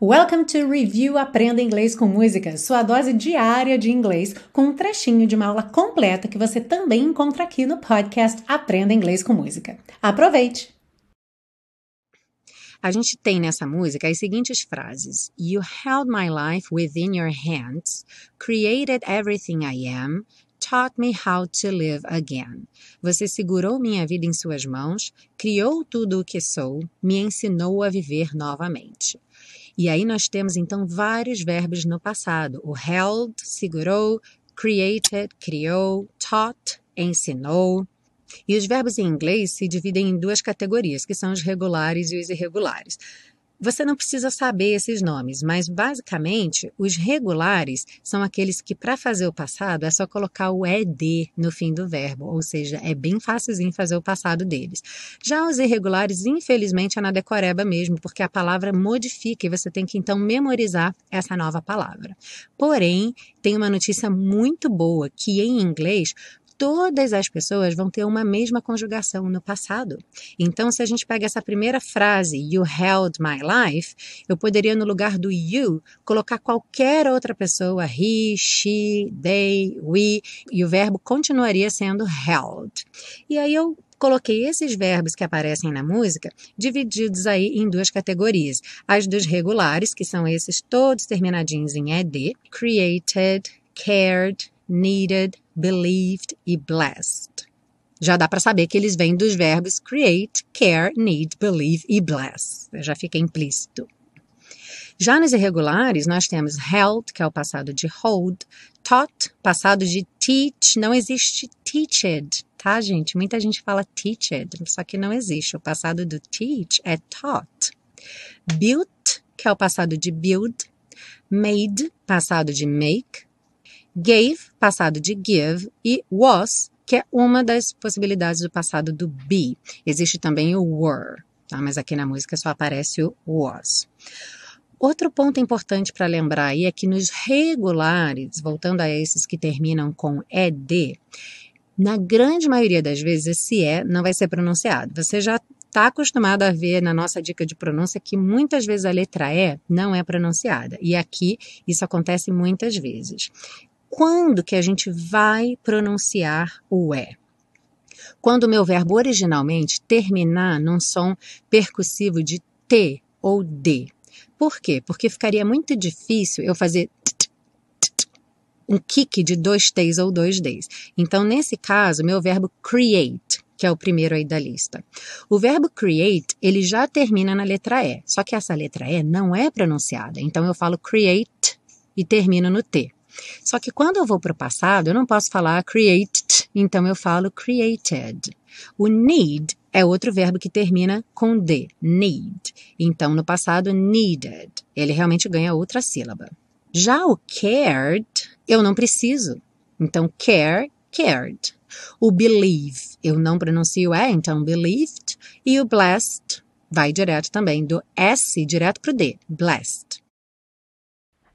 Welcome to Review Aprenda Inglês com Música, sua dose diária de inglês, com um trechinho de uma aula completa que você também encontra aqui no podcast Aprenda Inglês com Música. Aproveite! A gente tem nessa música as seguintes frases: You held my life within your hands, created everything I am, taught me how to live again. Você segurou minha vida em suas mãos, criou tudo o que sou, me ensinou a viver novamente. E aí nós temos então vários verbos no passado. O held, segurou, created, criou, taught, ensinou. E os verbos em inglês se dividem em duas categorias, que são os regulares e os irregulares. Você não precisa saber esses nomes, mas basicamente os regulares são aqueles que, para fazer o passado, é só colocar o ed no fim do verbo, ou seja, é bem fácilzinho fazer o passado deles. Já os irregulares, infelizmente, é na decoreba mesmo, porque a palavra modifica e você tem que então memorizar essa nova palavra. Porém, tem uma notícia muito boa que em inglês todas as pessoas vão ter uma mesma conjugação no passado. Então, se a gente pega essa primeira frase, You held my life, eu poderia, no lugar do you, colocar qualquer outra pessoa, he, she, they, we, e o verbo continuaria sendo held. E aí eu coloquei esses verbos que aparecem na música divididos aí em duas categorias. As dos regulares, que são esses todos terminadinhos em ed, created, cared, needed, believed e blessed. Já dá para saber que eles vêm dos verbos create, care, need, believe e bless. Já fica implícito. Já nos irregulares, nós temos held, que é o passado de hold, taught, passado de teach, não existe teached, tá, gente? Muita gente fala teached, só que não existe. O passado do teach é taught. Built, que é o passado de build, made, passado de make, Gave, passado de give, e was, que é uma das possibilidades do passado do be. Existe também o were, tá? mas aqui na música só aparece o was. Outro ponto importante para lembrar aí é que nos regulares, voltando a esses que terminam com ed, na grande maioria das vezes esse é não vai ser pronunciado. Você já está acostumado a ver na nossa dica de pronúncia que muitas vezes a letra E não é pronunciada. E aqui isso acontece muitas vezes quando que a gente vai pronunciar o é. Quando o meu verbo originalmente terminar num som percussivo de T ou D. Por quê? Porque ficaria muito difícil eu fazer um kick de dois T's ou dois D's. Então, nesse caso, meu verbo create, que é o primeiro aí da lista. O verbo create, ele já termina na letra E, só que essa letra E não é pronunciada. Então, eu falo create e termino no T. Só que quando eu vou para o passado, eu não posso falar created, então eu falo created. O need é outro verbo que termina com D, need. Então, no passado, needed. Ele realmente ganha outra sílaba. Já o cared, eu não preciso. Então, care, cared. O believe, eu não pronuncio é, então believed. E o blessed vai direto também do S direto para o D, blessed.